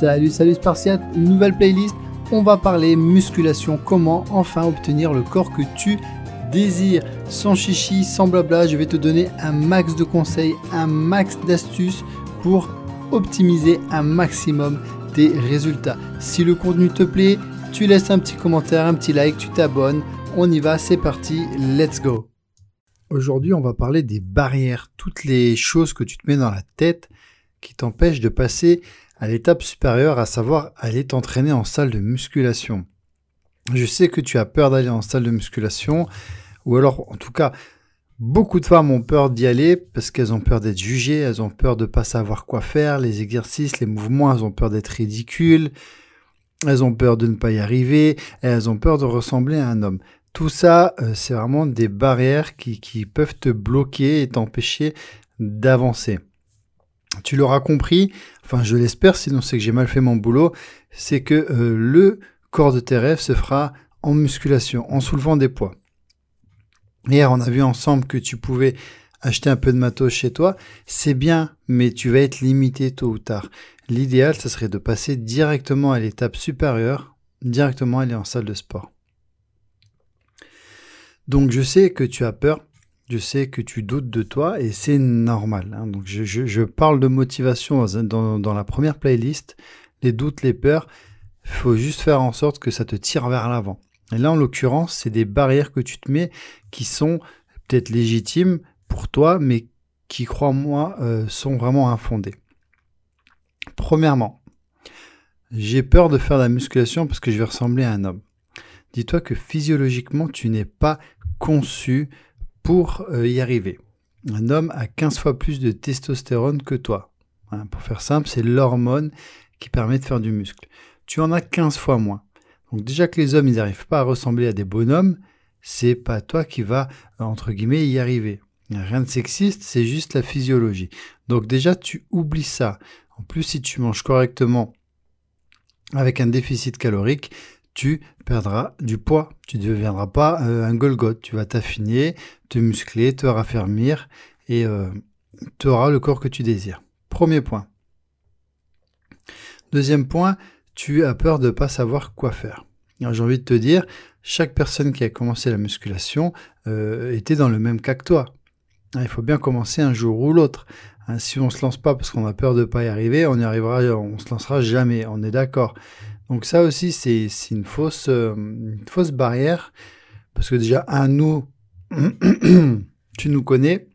Salut, salut Spartiate, nouvelle playlist. On va parler musculation, comment enfin obtenir le corps que tu désires. Sans chichi, sans blabla, je vais te donner un max de conseils, un max d'astuces pour optimiser un maximum tes résultats. Si le contenu te plaît, tu laisses un petit commentaire, un petit like, tu t'abonnes. On y va, c'est parti, let's go. Aujourd'hui, on va parler des barrières, toutes les choses que tu te mets dans la tête qui t'empêchent de passer à l'étape supérieure, à savoir aller t'entraîner en salle de musculation. Je sais que tu as peur d'aller en salle de musculation, ou alors en tout cas, beaucoup de femmes ont peur d'y aller parce qu'elles ont peur d'être jugées, elles ont peur de pas savoir quoi faire, les exercices, les mouvements, elles ont peur d'être ridicules, elles ont peur de ne pas y arriver, elles ont peur de ressembler à un homme. Tout ça, euh, c'est vraiment des barrières qui, qui peuvent te bloquer et t'empêcher d'avancer tu l'auras compris, enfin je l'espère, sinon c'est que j'ai mal fait mon boulot, c'est que euh, le corps de tes rêves se fera en musculation, en soulevant des poids. Hier, on a vu ensemble que tu pouvais acheter un peu de matos chez toi, c'est bien, mais tu vas être limité tôt ou tard. L'idéal, ce serait de passer directement à l'étape supérieure, directement aller en salle de sport. Donc je sais que tu as peur, je sais que tu doutes de toi et c'est normal. Hein. Je, parle de motivation dans, la première playlist, les doutes, les peurs. Il faut juste faire en sorte que ça te tire vers l'avant. Et là, en l'occurrence, c'est des barrières que tu te mets qui sont peut-être légitimes pour toi, mais qui, crois-moi, euh, sont vraiment infondées. Premièrement, j'ai peur de faire de la musculation parce que je vais ressembler à un homme. Dis-toi que physiologiquement, tu n'es pas conçu pour euh, y arriver. Un homme a 15 fois plus de testostérone que toi. Pour faire simple, c'est l'hormone qui permet de faire du muscle. Tu en as 15 fois moins. Donc déjà que les hommes, ils n'arrivent pas à ressembler à des bonhommes, c'est pas toi qui va, entre guillemets, y arriver. Rien de sexiste, c'est juste la physiologie. Donc déjà, tu oublies ça. En plus, si tu manges correctement avec un déficit calorique, tu perdras du poids. Tu ne deviendras pas euh, un Golgoth. Tu vas t'affiner, te muscler, te raffermir et euh, tu auras le corps que tu désires. Premier point. Deuxième point, tu as peur de ne pas savoir quoi faire. J'ai envie de te dire, chaque personne qui a commencé la musculation euh, était dans le même cas que toi. Il faut bien commencer un jour ou l'autre. Hein, si on ne se lance pas parce qu'on a peur de ne pas y arriver, on y arrivera, on se lancera jamais. On est d'accord. Donc ça aussi, c'est une fausse, euh, une fausse barrière. Parce que déjà, un nous, tu nous connais.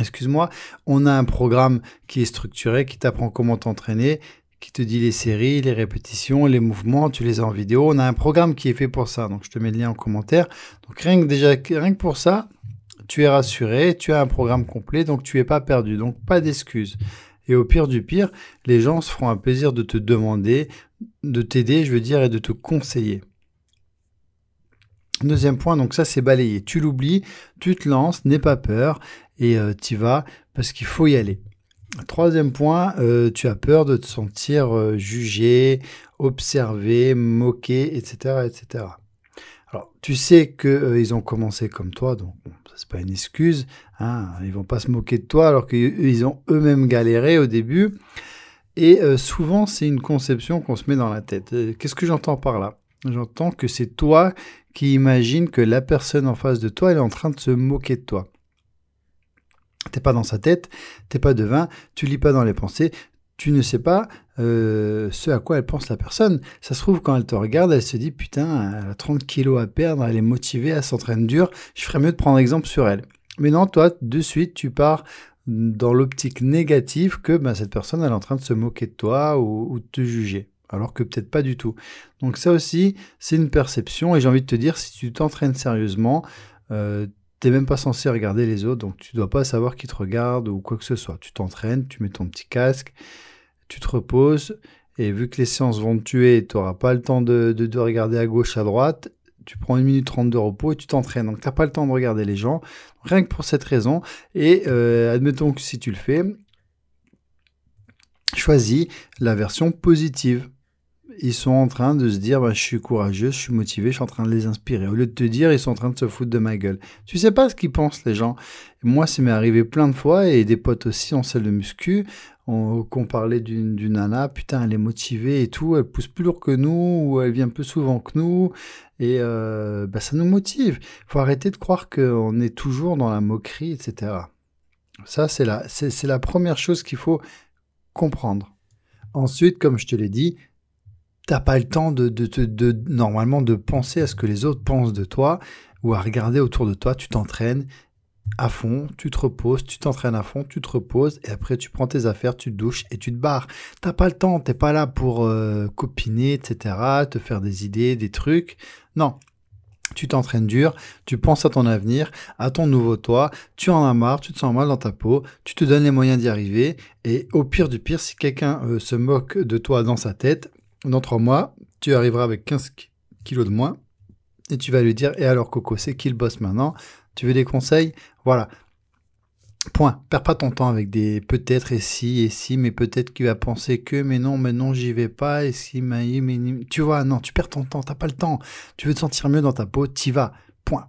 Excuse-moi, on a un programme qui est structuré, qui t'apprend comment t'entraîner, qui te dit les séries, les répétitions, les mouvements, tu les as en vidéo. On a un programme qui est fait pour ça. Donc je te mets le lien en commentaire. Donc rien que déjà, rien que pour ça, tu es rassuré, tu as un programme complet, donc tu es pas perdu. Donc pas d'excuses. Et au pire du pire, les gens se feront un plaisir de te demander, de t'aider, je veux dire, et de te conseiller. Deuxième point, donc ça c'est balayé. Tu l'oublies, tu te lances, n'aie pas peur et euh, tu vas parce qu'il faut y aller. Troisième point, euh, tu as peur de te sentir euh, jugé, observé, moqué, etc., etc. Alors, tu sais qu'ils ont commencé comme toi, donc c'est pas une excuse. Hein, ils vont pas se moquer de toi alors qu'ils ont eux-mêmes galéré au début. Et euh, souvent, c'est une conception qu'on se met dans la tête. Euh, qu'est-ce que j'entends par là? J'entends que c'est toi qui imagines que la personne en face de toi, elle est en train de se moquer de toi. T'es pas dans sa tête, t'es pas devin, tu lis pas dans les pensées, tu ne sais pas euh, ce à quoi elle pense la personne. Ça se trouve, quand elle te regarde, elle se dit Putain, elle a 30 kilos à perdre, elle est motivée, elle s'entraîne dur, je ferais mieux de prendre exemple sur elle. Mais non, toi, de suite, tu pars dans l'optique négative que ben, cette personne est en train de se moquer de toi ou, de te juger. Alors que peut-être pas du tout. Donc ça aussi, c'est une perception. Et j'ai envie de te dire, si tu t'entraînes sérieusement, euh, t'es même pas censé regarder les autres. Donc tu dois pas savoir qui te regarde ou quoi que ce soit. Tu t'entraînes, tu mets ton petit casque, tu te reposes. Et vu que les séances vont te tuer, tu n'auras pas le temps de, regarder à gauche, à droite tu prends une minute trente de repos et tu t'entraînes. Donc, tu n'as pas le temps de regarder les gens, rien que pour cette raison. Et euh, admettons que si tu le fais, choisis la version positive. Ils sont en train de se dire bah, je suis courageux, je suis motivé, je suis en train de les inspirer. Au lieu de te dire ils sont en train de se foutre de ma gueule. Tu sais pas ce qu'ils pensent les gens. Moi, ça m'est arrivé plein de fois et des potes aussi en salle de muscu qu'on parlait d'une nana, putain, elle est motivée et tout, elle pousse plus lourd que nous, ou elle vient plus souvent que nous, et euh, bah, ça nous motive. Il faut arrêter de croire qu'on est toujours dans la moquerie, etc. Ça, c'est la, la première chose qu'il faut comprendre. Ensuite, comme je te l'ai dit, t'as pas le temps de, de, de, normalement de penser à ce que les autres pensent de toi ou à regarder autour de toi. Tu t'entraînes à fond, tu te reposes, tu t'entraînes à fond, tu te reposes et après tu prends tes affaires, tu te douches et tu te barres. T'as pas le temps, t'es pas là pour euh, copiner, etc., te faire des idées, des trucs. Non, tu t'entraînes dur, tu penses à ton avenir, à ton nouveau toi, tu en as marre, tu te sens mal dans ta peau, tu te donnes les moyens d'y arriver, et au pire du pire, si quelqu'un euh, se moque de toi dans sa tête, dans trois mois, tu arriveras avec 15 kilos de moins, et tu vas lui dire, et alors Coco, c'est qui le boss maintenant? Tu veux des conseils? Voilà, Point. Perds pas ton temps avec des peut-être et si et si, mais peut-être qu'il va penser que, mais non, mais non, j'y vais pas, et si, mais, mais, tu vois, non, tu perds ton temps, t'as pas le temps. Tu veux te sentir mieux dans ta peau, t'y vas. Point.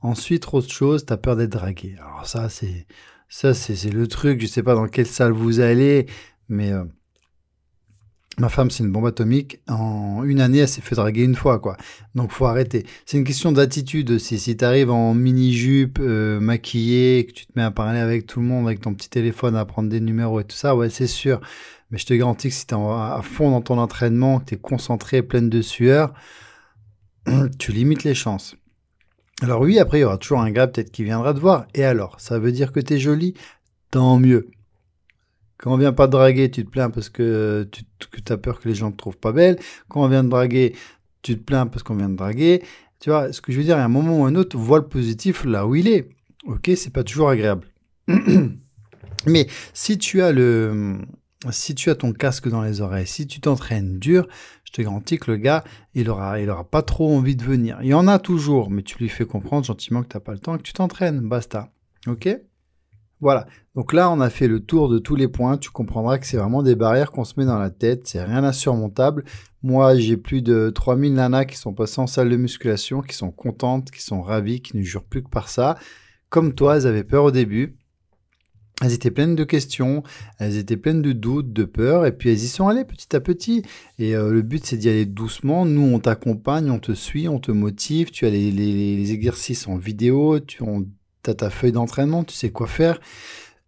Ensuite, autre chose, t'as peur d'être dragué. Alors ça, c'est, ça, c'est, le truc, je sais pas dans quelle salle vous allez, mais, euh, Ma femme, c'est une bombe atomique. En une année, elle s'est fait draguer une fois, quoi. Donc, faut arrêter. C'est une question d'attitude. Si tu arrives en mini-jupe, euh, maquillé, que tu te mets à parler avec tout le monde, avec ton petit téléphone, à prendre des numéros et tout ça, ouais, c'est sûr. Mais je te garantis que si tu es à fond dans ton entraînement, que tu es concentré, pleine de sueur, tu limites les chances. Alors oui, après, il y aura toujours un gars peut-être qui viendra te voir. Et alors, ça veut dire que tu es jolie Tant mieux. Quand on vient pas te draguer, tu te plains parce que tu as peur que les gens te trouvent pas belle. Quand on vient te draguer, tu te plains parce qu'on vient te draguer. Tu vois, ce que je veux dire, à un moment ou un autre, vois le positif là où il est. Ok, c'est pas toujours agréable. Mais si tu as le, si tu as ton casque dans les oreilles, si tu t'entraînes dur, je te garantis que le gars, il aura, il aura pas trop envie de venir. Il y en a toujours, mais tu lui fais comprendre gentiment que tu n'as pas le temps et que tu t'entraînes. Basta. Ok? Voilà. Donc là, on a fait le tour de tous les points. Tu comprendras que c'est vraiment des barrières qu'on se met dans la tête. C'est rien d'insurmontable. Moi, j'ai plus de 3000 nanas qui sont passées en salle de musculation, qui sont contentes, qui sont ravies, qui ne jurent plus que par ça. Comme toi, elles avaient peur au début. Elles étaient pleines de questions, elles étaient pleines de doutes, de peur, et puis elles y sont allées petit à petit. Et euh, le but, c'est d'y aller doucement. Nous, on t'accompagne, on te suit, on te motive. Tu as les, exercices en vidéo, tu, on tu ta feuille d'entraînement, tu sais quoi faire.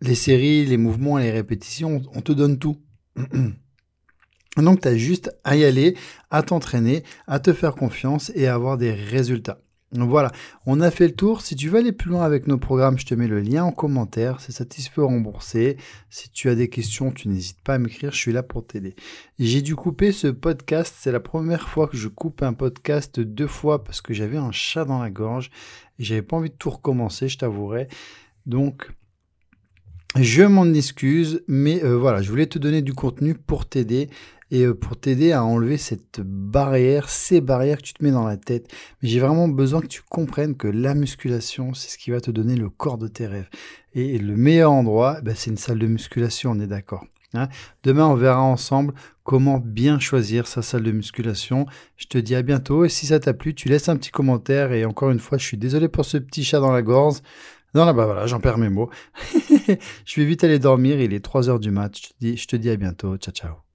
Les séries, les mouvements, les répétitions, on te donne tout. Donc tu as juste à y aller, à t'entraîner, à te faire confiance et à avoir des résultats. Voilà, on a fait le tour. Si tu veux aller plus loin avec nos programmes, je te mets le lien en commentaire. C'est satisfait remboursé. Si tu as des questions, tu n'hésites pas à m'écrire. Je suis là pour t'aider. J'ai dû couper ce podcast. C'est la première fois que je coupe un podcast deux fois parce que j'avais un chat dans la gorge et j'avais pas envie de tout recommencer, je t'avouerai. Donc, je m'en excuse, mais euh, voilà, je voulais te donner du contenu pour t'aider et euh, pour t'aider à enlever cette barrière, ces barrières que tu te mets dans la tête. Mais j'ai vraiment besoin que tu comprennes que la musculation, c'est ce qui va te donner le corps de tes rêves. Et le meilleur endroit, ben, c'est une salle de musculation, on est d'accord. Hein. Demain, on verra ensemble comment bien choisir sa salle de musculation. Je te dis à bientôt et si ça t'a plu, tu laisses un petit commentaire et encore une fois, je suis désolé pour ce petit chat dans la gorge. Non, là, bah voilà, j'en perds mes mots. je vais vite aller dormir, il est 3 heures du mat. Je te dis à bientôt. Ciao, ciao.